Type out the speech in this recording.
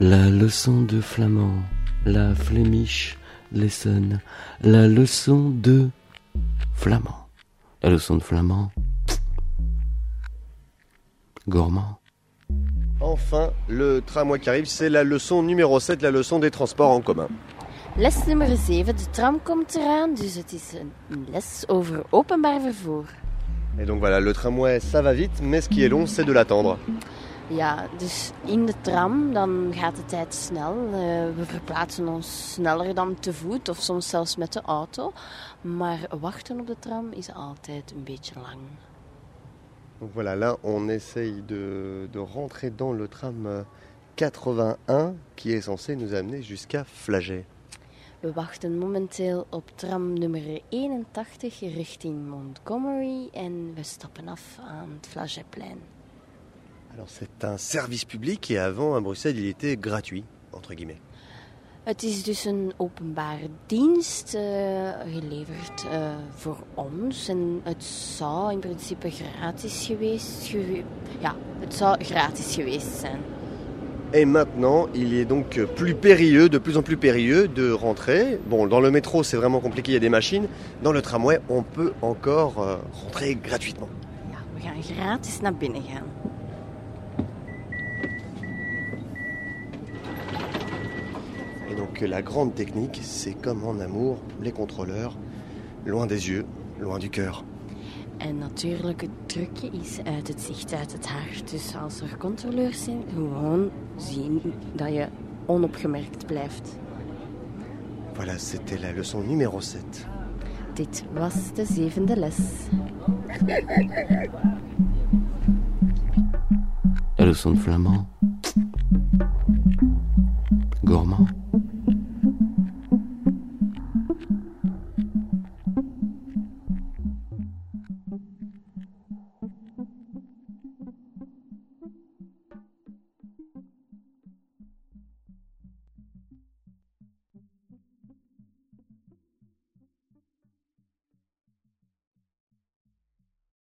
La leçon de flamand, la Flemish lesson, la leçon de flamand. La leçon de flamand. Gourmand. Enfin, le tramway qui arrive, c'est la leçon numéro 7, la leçon des transports en commun. Les nummer 7, de tram komt eraan, dus het is een les over openbaar vervoer. Et donc voilà, le tramway, ça va vite, mais ce qui est long, c'est de l'attendre. Ja, dus in de tram dan gaat de tijd snel. Uh, we verplaatsen ons sneller dan te voet of soms zelfs met de auto. Maar wachten op de tram is altijd een beetje lang. Donc voilà, là on essaye de, de rentrer dans le tram 81 qui est censé nous amener jusqu'à Flagey. We wachten momenteel op tram nummer 81 richting Montgomery en we stappen af aan het Flageyplein. Alors c'est un service public et avant à Bruxelles il était gratuit, entre guillemets. Het is dus een openbare dienst uh, geleverd uh, voor ons en het zou in principe gratis geweest, gewe ja, het zou gratis geweest zijn. Et maintenant, il est donc plus périlleux, de plus en plus périlleux de rentrer. Bon, dans le métro, c'est vraiment compliqué, il y a des machines. Dans le tramway, on peut encore euh, rentrer gratuitement. Ja, we gaan gratis naar binnen gaan. Donc la grande technique, c'est comme en amour, les contrôleurs, loin des yeux, loin du cœur. En natuurlijk, het trucje is uit het zicht, uit het hart. Dus als er controleurs zijn, gewoon zien dat je onopgemerkt blijft. Voilà, c'était la leçon numéro 7. Dit was de zevende les. La leçon de flamand. Gourmand.